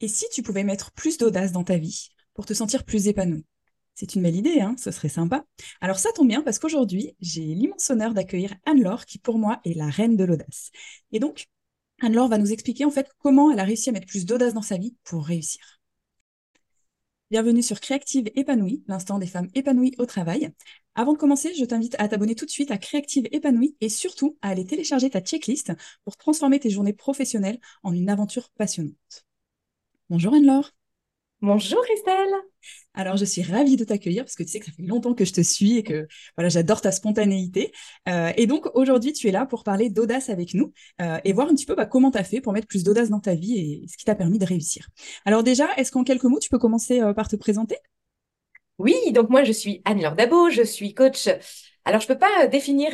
Et si tu pouvais mettre plus d'audace dans ta vie pour te sentir plus épanoui C'est une belle idée, hein ce serait sympa. Alors ça tombe bien parce qu'aujourd'hui, j'ai l'immense honneur d'accueillir Anne-Laure qui pour moi est la reine de l'audace. Et donc, Anne-Laure va nous expliquer en fait comment elle a réussi à mettre plus d'audace dans sa vie pour réussir. Bienvenue sur Créative Épanouie, l'instant des femmes épanouies au travail. Avant de commencer, je t'invite à t'abonner tout de suite à Créative Épanouie et surtout à aller télécharger ta checklist pour transformer tes journées professionnelles en une aventure passionnante. Bonjour Anne-Laure. Bonjour Christelle. Alors, je suis ravie de t'accueillir parce que tu sais que ça fait longtemps que je te suis et que voilà, j'adore ta spontanéité. Euh, et donc, aujourd'hui, tu es là pour parler d'audace avec nous euh, et voir un petit peu bah, comment tu as fait pour mettre plus d'audace dans ta vie et ce qui t'a permis de réussir. Alors déjà, est-ce qu'en quelques mots, tu peux commencer euh, par te présenter? Oui, donc moi, je suis Anne-Laure Dabo, je suis coach. Alors, je peux pas définir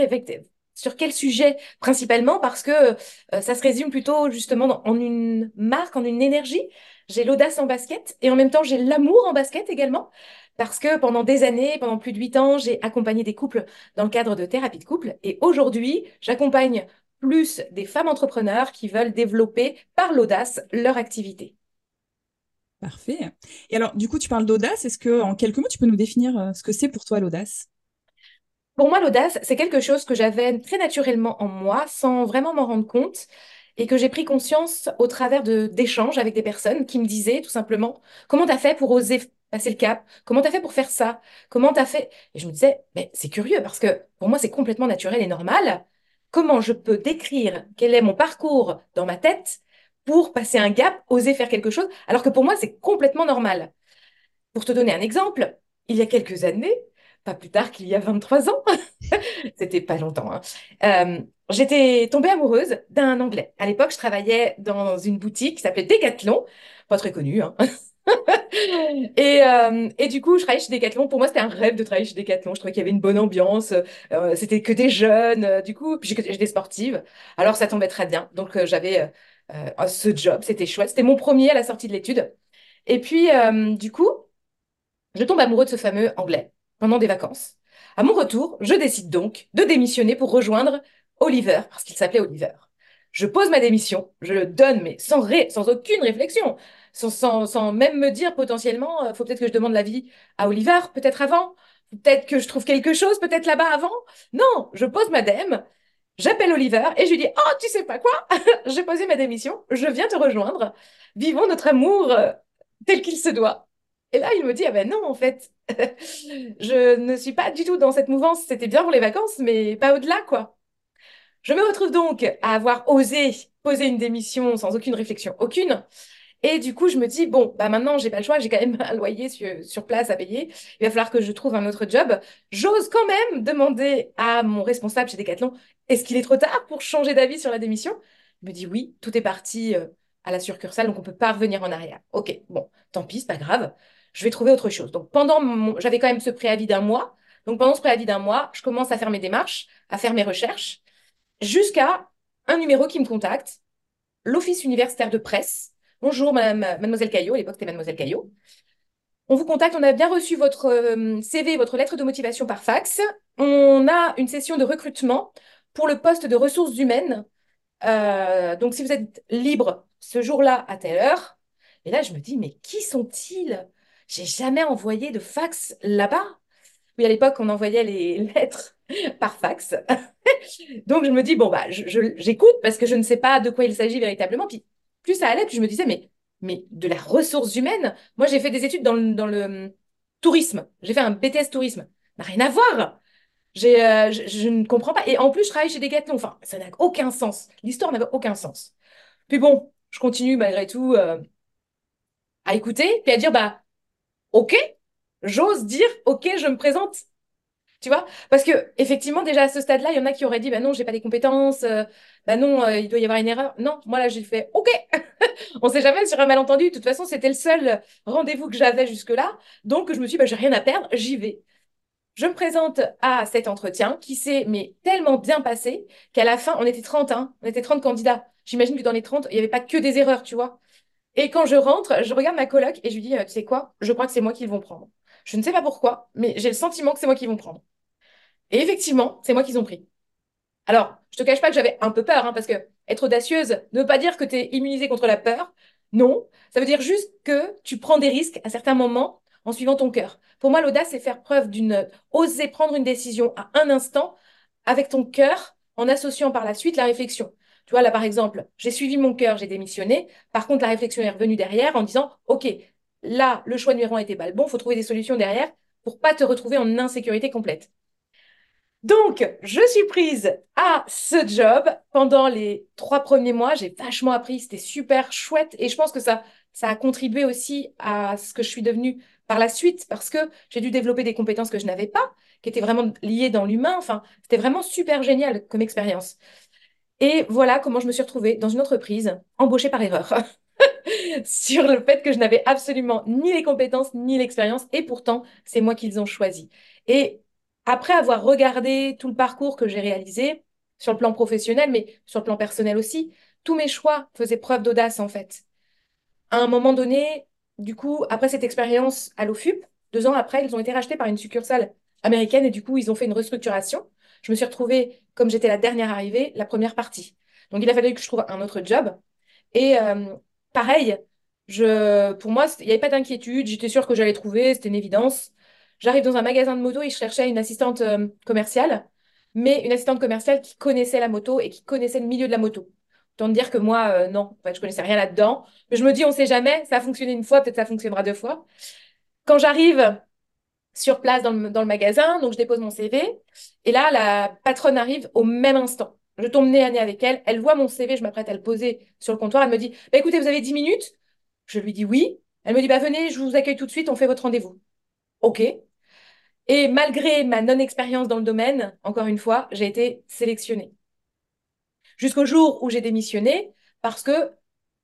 sur quel sujet principalement parce que ça se résume plutôt justement en une marque, en une énergie j'ai l'audace en basket et en même temps j'ai l'amour en basket également parce que pendant des années, pendant plus de huit ans, j'ai accompagné des couples dans le cadre de thérapie de couple et aujourd'hui, j'accompagne plus des femmes entrepreneurs qui veulent développer par l'audace leur activité. Parfait. Et alors, du coup, tu parles d'audace. Est-ce que, en quelques mots, tu peux nous définir euh, ce que c'est pour toi l'audace? Pour moi, l'audace, c'est quelque chose que j'avais très naturellement en moi, sans vraiment m'en rendre compte et que j'ai pris conscience au travers de d'échanges avec des personnes qui me disaient tout simplement comment t'as fait pour oser passer le cap? Comment t'as fait pour faire ça? Comment t'as fait? Et je me disais, mais c'est curieux parce que pour moi c'est complètement naturel et normal. Comment je peux décrire quel est mon parcours dans ma tête pour passer un gap, oser faire quelque chose, alors que pour moi c'est complètement normal? Pour te donner un exemple, il y a quelques années, pas plus tard qu'il y a 23 ans, c'était pas longtemps, hein, euh, j'étais tombée amoureuse d'un Anglais. À l'époque, je travaillais dans une boutique qui s'appelait Decathlon, pas très connue. Hein. et, euh, et, du coup, je travaillais chez Decathlon. Pour moi, c'était un rêve de travailler chez Decathlon. Je trouvais qu'il y avait une bonne ambiance. Euh, c'était que des jeunes. Du coup, j'étais sportive. Alors, ça tombait très bien. Donc, j'avais ce job. C'était chouette. C'était mon premier à la sortie de l'étude. Et puis, du coup, je tombe amoureux de ce fameux Anglais pendant des vacances. À mon retour, je décide donc de démissionner pour rejoindre Oliver, parce qu'il s'appelait Oliver. Je pose ma démission, je le donne, mais sans, sans aucune réflexion, sans, sans, même me dire potentiellement, euh, faut peut-être que je demande l'avis à Oliver, peut-être avant, peut-être que je trouve quelque chose, peut-être là-bas avant. Non, je pose ma dème, j'appelle Oliver et je lui dis, oh, tu sais pas quoi, j'ai posé ma démission, je viens te rejoindre, vivons notre amour euh, tel qu'il se doit. Et là, il me dit, ah ben non, en fait, je ne suis pas du tout dans cette mouvance, c'était bien pour les vacances, mais pas au-delà, quoi. Je me retrouve donc à avoir osé poser une démission sans aucune réflexion, aucune. Et du coup, je me dis, bon, bah maintenant, j'ai pas le choix, j'ai quand même un loyer sur, place à payer. Il va falloir que je trouve un autre job. J'ose quand même demander à mon responsable chez Decathlon, est-ce qu'il est trop tard pour changer d'avis sur la démission? Il me dit, oui, tout est parti euh, à la succursale, donc on peut pas revenir en arrière. Ok, bon, tant pis, pas grave. Je vais trouver autre chose. Donc pendant mon... j'avais quand même ce préavis d'un mois. Donc pendant ce préavis d'un mois, je commence à faire mes démarches, à faire mes recherches jusqu'à un numéro qui me contacte, l'Office universitaire de presse. Bonjour, madame, mademoiselle Caillot, à l'époque c'était mademoiselle Caillot. On vous contacte, on a bien reçu votre euh, CV, votre lettre de motivation par fax. On a une session de recrutement pour le poste de ressources humaines. Euh, donc, si vous êtes libre ce jour-là à telle heure, et là, je me dis, mais qui sont-ils? J'ai jamais envoyé de fax là-bas. Oui, à l'époque, on envoyait les lettres par fax. Donc, je me dis, bon, bah, j'écoute parce que je ne sais pas de quoi il s'agit véritablement. Puis, plus ça allait, plus je me disais, mais, mais de la ressource humaine. Moi, j'ai fait des études dans le, dans le hum, tourisme. J'ai fait un BTS tourisme. n'a rien à voir. J'ai, euh, je, ne comprends pas. Et en plus, je travaille chez Decathlon. Enfin, ça n'a aucun sens. L'histoire n'avait aucun sens. Puis bon, je continue malgré tout euh, à écouter, puis à dire, bah, ok, j'ose dire, ok, je me présente tu vois? Parce que effectivement, déjà à ce stade-là, il y en a qui auraient dit, bah non, j'ai pas les compétences, euh, bah non, euh, il doit y avoir une erreur. Non, moi là, j'ai fait, ok, on sait jamais sur un malentendu. De toute façon, c'était le seul rendez-vous que j'avais jusque-là, donc je me suis, dit, bah j'ai rien à perdre, j'y vais. Je me présente à cet entretien qui s'est mais tellement bien passé qu'à la fin, on était 30, hein, on était 30 candidats. J'imagine que dans les 30, il n'y avait pas que des erreurs, tu vois. Et quand je rentre, je regarde ma coloc et je lui dis, euh, tu sais quoi, je crois que c'est moi qui vont prendre. Je ne sais pas pourquoi, mais j'ai le sentiment que c'est moi qui vont prendre. Et effectivement, c'est moi qu'ils ont pris. Alors, je te cache pas que j'avais un peu peur, hein, parce que être audacieuse ne veut pas dire que tu es immunisée contre la peur, Non, ça veut dire juste que tu prends des risques à certains moments en suivant ton cœur. Pour moi, l'audace, c'est faire preuve d'une... oser prendre une décision à un instant avec ton cœur en associant par la suite la réflexion. Tu vois, là, par exemple, j'ai suivi mon cœur, j'ai démissionné. Par contre, la réflexion est revenue derrière en disant, OK, là, le choix numéro un était pas le bon, il faut trouver des solutions derrière pour pas te retrouver en insécurité complète. Donc, je suis prise à ce job pendant les trois premiers mois. J'ai vachement appris, c'était super chouette et je pense que ça, ça a contribué aussi à ce que je suis devenue par la suite parce que j'ai dû développer des compétences que je n'avais pas, qui étaient vraiment liées dans l'humain. Enfin, c'était vraiment super génial comme expérience. Et voilà comment je me suis retrouvée dans une entreprise embauchée par erreur sur le fait que je n'avais absolument ni les compétences ni l'expérience et pourtant c'est moi qu'ils ont choisi. Et après avoir regardé tout le parcours que j'ai réalisé sur le plan professionnel mais sur le plan personnel aussi, tous mes choix faisaient preuve d'audace en fait. À un moment donné, du coup, après cette expérience à l'OFUP, deux ans après, ils ont été rachetés par une succursale américaine et du coup, ils ont fait une restructuration. Je me suis retrouvée, comme j'étais la dernière arrivée, la première partie. Donc, il a fallu que je trouve un autre job. Et euh, pareil, je, pour moi, il n'y avait pas d'inquiétude. J'étais sûre que j'allais trouver, c'était une évidence. J'arrive dans un magasin de moto et je cherchais une assistante euh, commerciale, mais une assistante commerciale qui connaissait la moto et qui connaissait le milieu de la moto. Autant dire que moi, euh, non, en fait, je connaissais rien là-dedans. Mais je me dis, on sait jamais, ça a fonctionné une fois, peut-être ça fonctionnera deux fois. Quand j'arrive sur place dans le, dans le, magasin, donc je dépose mon CV, et là, la patronne arrive au même instant. Je tombe nez à nez avec elle, elle voit mon CV, je m'apprête à le poser sur le comptoir, elle me dit, bah, écoutez, vous avez 10 minutes? Je lui dis oui. Elle me dit, bah, venez, je vous accueille tout de suite, on fait votre rendez-vous. OK. Et malgré ma non-expérience dans le domaine, encore une fois, j'ai été sélectionnée jusqu'au jour où j'ai démissionné parce que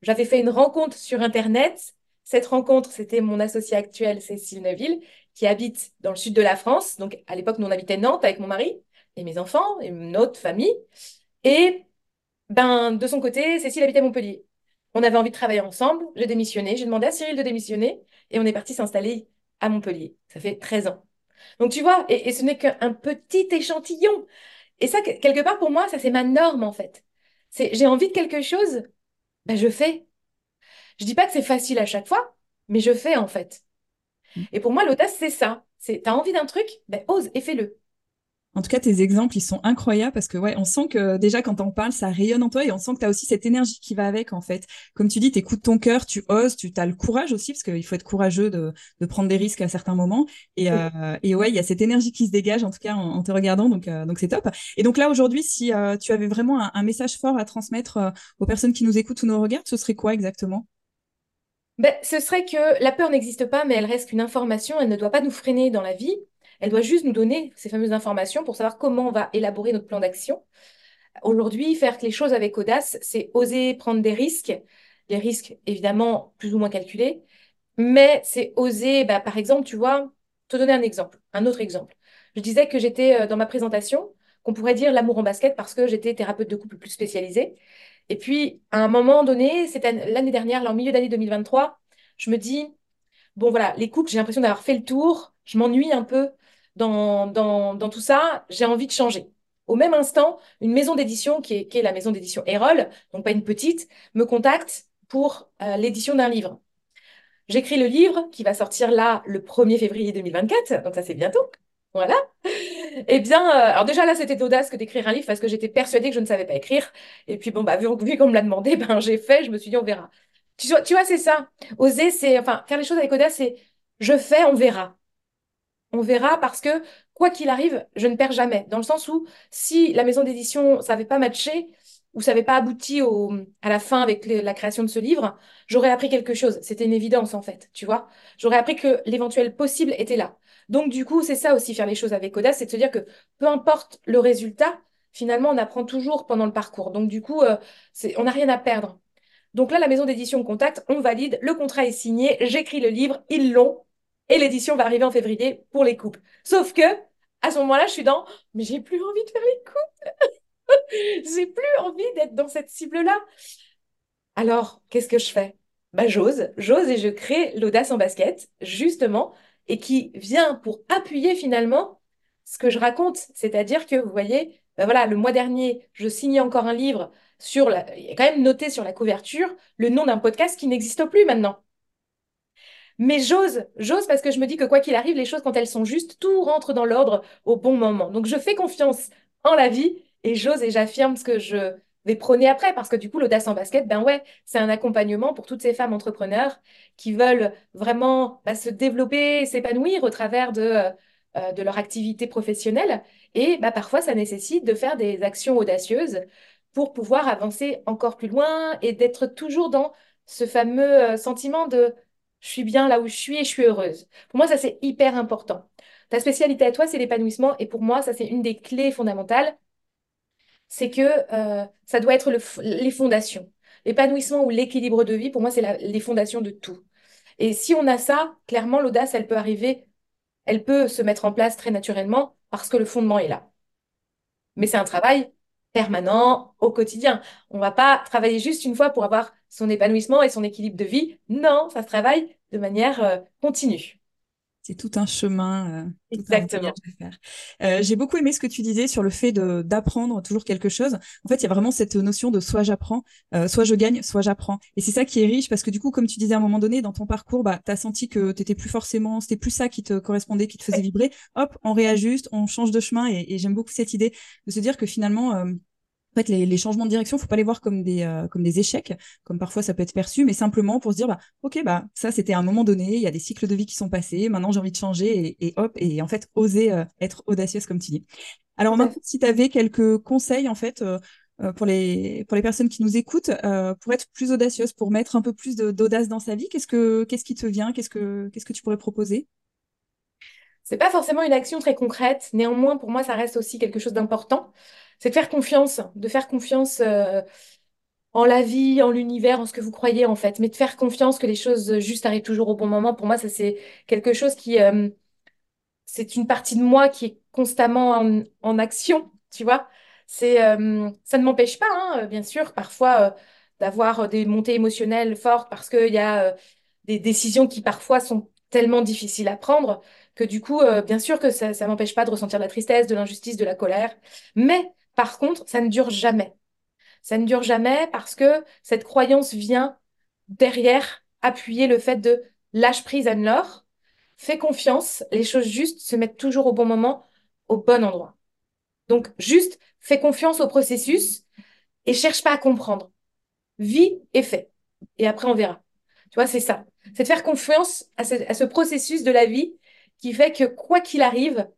j'avais fait une rencontre sur Internet. Cette rencontre, c'était mon associé actuel, Cécile Neuville, qui habite dans le sud de la France. Donc, à l'époque, nous, on habitait Nantes avec mon mari et mes enfants et notre famille. Et ben, de son côté, Cécile habitait Montpellier. On avait envie de travailler ensemble. J'ai démissionné. J'ai demandé à Cyril de démissionner et on est parti s'installer à Montpellier. Ça fait 13 ans. Donc, tu vois, et, ce n'est qu'un petit échantillon. Et ça, quelque part, pour moi, ça, c'est ma norme, en fait. C'est j'ai envie de quelque chose, ben je fais. Je dis pas que c'est facile à chaque fois, mais je fais en fait. Mmh. Et pour moi, l'audace, c'est ça. C'est t'as envie d'un truc, ben ose et fais-le. En tout cas, tes exemples, ils sont incroyables parce que ouais, on sent que déjà quand on parle, ça rayonne en toi et on sent que tu as aussi cette énergie qui va avec en fait. Comme tu dis, tu écoutes ton cœur, tu oses, tu as le courage aussi parce qu'il faut être courageux de, de, prendre des risques à certains moments. Et, euh, et ouais, il y a cette énergie qui se dégage en tout cas en, te regardant, donc euh, donc c'est top. Et donc là aujourd'hui, si euh, tu avais vraiment un, un, message fort à transmettre aux personnes qui nous écoutent ou nous regardent, ce serait quoi exactement? Ben, ce serait que la peur n'existe pas, mais elle reste qu'une information, elle ne doit pas nous freiner dans la vie. Elle doit juste nous donner ces fameuses informations pour savoir comment on va élaborer notre plan d'action. Aujourd'hui, faire les choses avec audace, c'est oser prendre des risques, des risques évidemment plus ou moins calculés, mais c'est oser, bah, par exemple, tu vois, te donner un exemple, un autre exemple. Je disais que j'étais euh, dans ma présentation, qu'on pourrait dire l'amour en basket parce que j'étais thérapeute de couple plus spécialisée. Et puis, à un moment donné, c'était l'année dernière, là, en milieu d'année 2023, je me dis, bon voilà, les couples, j'ai l'impression d'avoir fait le tour, je m'ennuie un peu dans, dans, tout ça, j'ai envie de changer. Au même instant, une maison d'édition qui est, la maison d'édition Erol, donc pas une petite, me contacte pour euh, l'édition d'un livre. J'écris le livre qui va sortir là le 1er février 2024, donc ça c'est bientôt. Voilà. Eh bien, euh, alors déjà là, c'était d'audace que d'écrire un livre parce que j'étais persuadée que je ne savais pas écrire. Et puis bon, bah, vu, qu'on me l'a demandé, ben, j'ai fait, je me suis dit, on verra. Tu vois, tu vois c'est ça. Oser, c'est, enfin, faire les choses avec audace, c'est je fais, on verra. On verra parce que, quoi qu'il arrive, je ne perds jamais. Dans le sens où, si la maison d'édition savait pas matché ou ça n'avait pas abouti au, à la fin avec la création de ce livre, j'aurais appris quelque chose. C'était une évidence, en fait, tu vois. J'aurais appris que l'éventuel possible était là. Donc, du coup, c'est ça aussi, faire les choses avec audace, c'est de se dire que peu importe le résultat, finalement, on apprend toujours pendant le parcours. Donc, du coup, euh, on n'a rien à perdre. Donc là, la maison d'édition contacte, on valide, le contrat est signé, j'écris le livre, ils l'ont, et l'édition va arriver en février pour les couples. Sauf que, à ce moment-là, je suis dans, mais j'ai plus envie de faire les couples. j'ai plus envie d'être dans cette cible-là. Alors, qu'est-ce que je fais? Bah, j'ose, j'ose et je crée l'audace en basket, justement, et qui vient pour appuyer finalement ce que je raconte. C'est-à-dire que, vous voyez, bah voilà, le mois dernier, je signais encore un livre sur la... il y a quand même noté sur la couverture le nom d'un podcast qui n'existe plus maintenant. Mais j'ose, j'ose parce que je me dis que quoi qu'il arrive, les choses, quand elles sont justes, tout rentre dans l'ordre au bon moment. Donc je fais confiance en la vie et j'ose et j'affirme ce que je prôner après parce que du coup, l'audace en basket, ben ouais, c'est un accompagnement pour toutes ces femmes entrepreneurs qui veulent vraiment bah, se développer, s'épanouir au travers de, euh, de leur activité professionnelle. Et bah, parfois, ça nécessite de faire des actions audacieuses pour pouvoir avancer encore plus loin et d'être toujours dans ce fameux euh, sentiment de je suis bien là où je suis et je suis heureuse. Pour moi, ça, c'est hyper important. Ta spécialité à toi, c'est l'épanouissement. Et pour moi, ça, c'est une des clés fondamentales. C'est que euh, ça doit être les fondations. L'épanouissement ou l'équilibre de vie, pour moi, c'est les fondations de tout. Et si on a ça, clairement, l'audace, elle peut arriver, elle peut se mettre en place très naturellement parce que le fondement est là. Mais c'est un travail permanent au quotidien. On va pas travailler juste une fois pour avoir son épanouissement et son équilibre de vie. Non, ça se travaille de manière euh, continue. C'est tout un chemin. Euh, Exactement. Euh, j'ai beaucoup aimé ce que tu disais sur le fait d'apprendre toujours quelque chose. En fait, il y a vraiment cette notion de soit j'apprends, soit je gagne, soit j'apprends. Et c'est ça qui est riche parce que du coup, comme tu disais à un moment donné, dans ton parcours, bah, tu as senti que tu plus forcément, c'était plus ça qui te correspondait, qui te faisait vibrer. Hop, on réajuste, on change de chemin. Et, et j'aime beaucoup cette idée de se dire que finalement, en fait, les, changements de direction, faut pas les voir comme des, euh, comme des échecs, comme parfois ça peut être perçu, mais simplement pour se dire, bah, ok, bah, ça c'était un moment donné, il y a des cycles de vie qui sont passés, maintenant j'ai envie de changer et, hop, et en fait, oser euh, être audacieuse comme tu dis. Alors maintenant, si tu avais quelques conseils, en fait, euh, pour, les, pour les personnes qui nous écoutent, pour être plus audacieuse, pour mettre un peu plus d'audace dans sa vie, qu'est-ce, que, qu'est-ce qui te vient qu'est-ce que, qu'est-ce que tu pourrais proposer? C'est pas forcément une action très concrète, néanmoins pour moi ça reste aussi quelque chose d'important c'est de faire confiance, de faire confiance euh, en la vie, en l'univers, en ce que vous croyez en fait, mais de faire confiance que les choses juste arrivent toujours au bon moment. Pour moi, ça c'est quelque chose qui, euh, c'est une partie de moi qui est constamment en, action, tu vois. C'est, euh, ça ne m'empêche pas, hein, bien sûr, parfois d'avoir des montées émotionnelles fortes parce qu'il y a des décisions qui parfois sont tellement difficiles à prendre que du coup, bien sûr que ça ne m'empêche pas de ressentir de la tristesse, de l'injustice, de la colère, mais par contre, ça ne dure jamais. Ça ne dure jamais parce que cette croyance vient derrière appuyer le fait de lâche prise Anne-Laure, fais confiance, les choses justes se mettent toujours au bon moment, au bon endroit. Donc, juste fais confiance au processus et cherche pas à comprendre. Vis et fais. Et après, on verra. Tu vois, c'est ça. C'est de faire confiance à ce, processus de la vie qui fait que quoi qu'il arrive,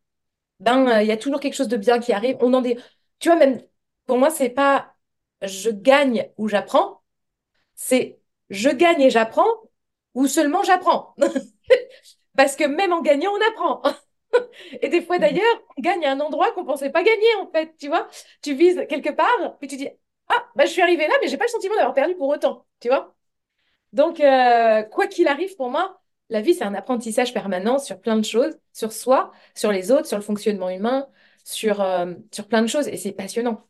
ben, euh, il y a toujours quelque chose de bien qui arrive. On en tu vois, même pour moi, c'est pas je gagne ou j'apprends, c'est je gagne et j'apprends ou seulement j'apprends. Parce que même en gagnant, on apprend. et des fois d'ailleurs, on gagne à un endroit qu'on pensait pas gagner en fait, tu vois. Tu vises quelque part, puis tu dis ah bah je suis arrivé là, mais j'ai pas le sentiment d'avoir perdu pour autant, tu vois. Donc euh, quoi qu'il arrive pour moi, la vie c'est un apprentissage permanent sur plein de choses, sur soi, sur les autres, sur le fonctionnement humain, sur, euh, sur plein de choses et c'est passionnant.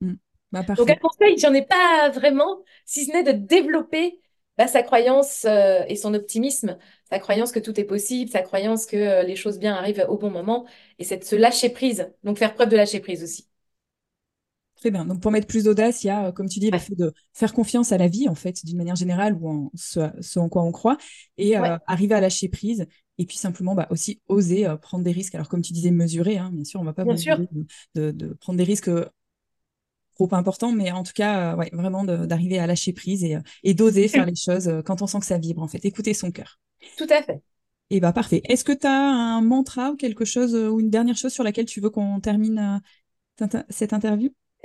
Mm. Bah, Donc un conseil, j'en ai pas vraiment, si ce n'est de développer bah, sa croyance euh, et son optimisme, sa croyance que tout est possible, sa croyance que euh, les choses bien arrivent au bon moment et c'est de se lâcher prise, donc faire preuve de lâcher prise aussi. Très bien. Donc, pour mettre plus d'audace, il y a, comme tu dis, le fait de faire confiance à la vie, en fait, d'une manière générale, ou en ce, en quoi on croit, et arriver à lâcher prise et puis simplement bah, aussi oser euh, prendre des risques. Alors comme tu disais, mesurer, hein, bien sûr, on ne va pas mesurer de, prendre des risques euh, trop importants, mais en tout cas, euh, ouais, vraiment d'arriver à lâcher prise et, et d'oser faire les choses quand on sent que ça vibre, en fait, écouter son cœur. Tout à fait. Et bah parfait. Est-ce que tu as un mantra ou quelque chose ou une dernière chose sur laquelle tu veux qu'on termine cette interview?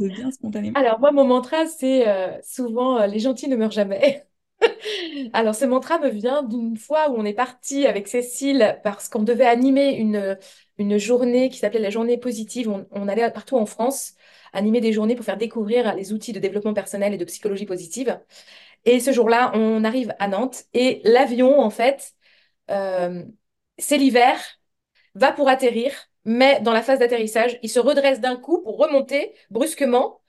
Bien spontanément? Alors moi, mon mantra, c'est souvent les gentils ne meurent jamais. Alors, ce mantra me vient d'une fois où on est parti avec Cécile parce qu'on devait animer une, une journée qui s'appelait la journée positive. On, allait partout en France animer des journées pour faire découvrir les outils de développement personnel et de psychologie positive. Et ce jour-là, on arrive à Nantes et l'avion, en fait, euh, c'est l'hiver, va pour atterrir, mais dans la phase d'atterrissage, il se redresse d'un coup pour remonter brusquement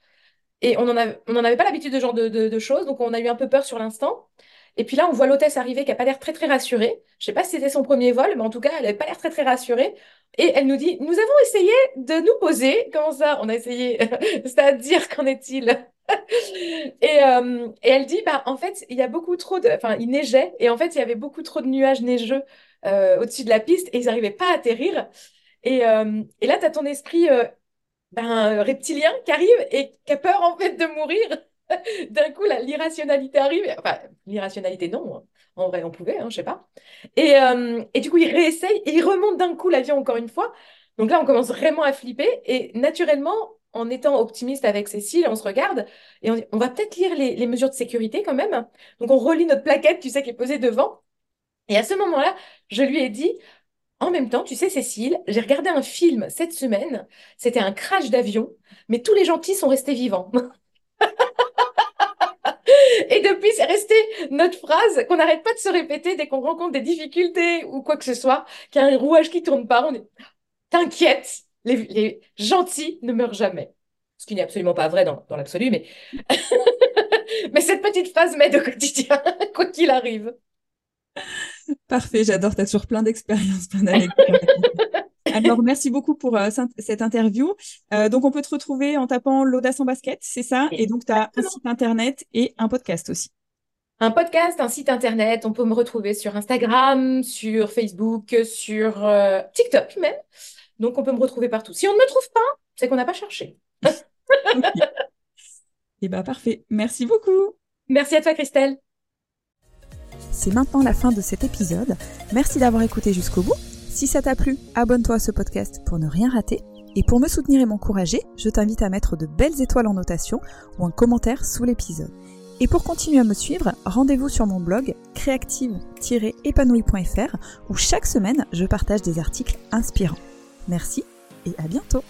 et on n'en avait, pas l'habitude de ce genre de, choses, donc on a eu un peu peur sur l'instant. Et puis là, on voit l'hôtesse arriver qui n'a pas l'air très très rassurée. Je sais pas si c'était son premier vol, mais en tout cas, elle n'avait pas l'air très très rassurée. Et elle nous dit, nous avons essayé de nous poser. Comment ça? On a essayé, c'est-à-dire qu'en est-il? Et, euh, et, elle dit, bah, en fait, il y a beaucoup trop de... Enfin, il neigeait, et en fait, il y avait beaucoup trop de nuages neigeux euh, au-dessus de la piste, et ils n'arrivaient pas à atterrir. Et, euh, et là, tu as ton esprit ben, reptilien qui arrive et qui a peur, en fait, de mourir. D'un coup, l'irrationalité arrive. Enfin, l'irrationalité, non. Hein. En vrai, on pouvait, hein, je sais pas. Et, euh, et, du coup, il réessaye et il remonte d'un coup l'avion encore une fois. Donc là, on commence vraiment à flipper. Et naturellement, en étant optimiste avec Cécile, on se regarde et on on va peut-être lire les, les, mesures de sécurité quand même. Donc on relit notre plaquette, tu sais, qui est posée devant. Et à ce moment-là, je lui ai dit, en même temps, tu sais, Cécile, j'ai regardé un film cette semaine. C'était un crash d'avion, mais tous les gentils sont restés vivants. Et depuis, c'est resté notre phrase qu'on n'arrête pas de se répéter dès qu'on rencontre des difficultés ou quoi que ce soit, qu'il y a un rouage qui tourne pas. On est T'inquiète, les, gentils ne meurent jamais. Ce qui n'est absolument pas vrai dans, l'absolu, mais... mais cette petite phrase m'aide au quotidien, quoi qu'il arrive. Parfait, j'adore. Tu as toujours plein d'expériences, plein d'anecdotes. Alors, merci beaucoup pour euh, cette interview. Euh, donc, on peut te retrouver en tapant l'audace en basket, c'est ça? Et donc, tu as un site internet et un podcast aussi. Un podcast, un site internet. On peut me retrouver sur Instagram, sur Facebook, sur euh, TikTok même. Donc, on peut me retrouver partout. Si on ne me trouve pas, c'est qu'on n'a pas cherché. Eh bien, parfait. Merci beaucoup. Merci à toi, Christelle. C'est maintenant la fin de cet épisode. Merci d'avoir écouté jusqu'au bout. Si ça t'a plu, abonne-toi à ce podcast pour ne rien rater. Et pour me soutenir et m'encourager, je t'invite à mettre de belles étoiles en notation ou un commentaire sous l'épisode. Et pour continuer à me suivre, rendez-vous sur mon blog créative-épanoui.fr où chaque semaine je partage des articles inspirants. Merci et à bientôt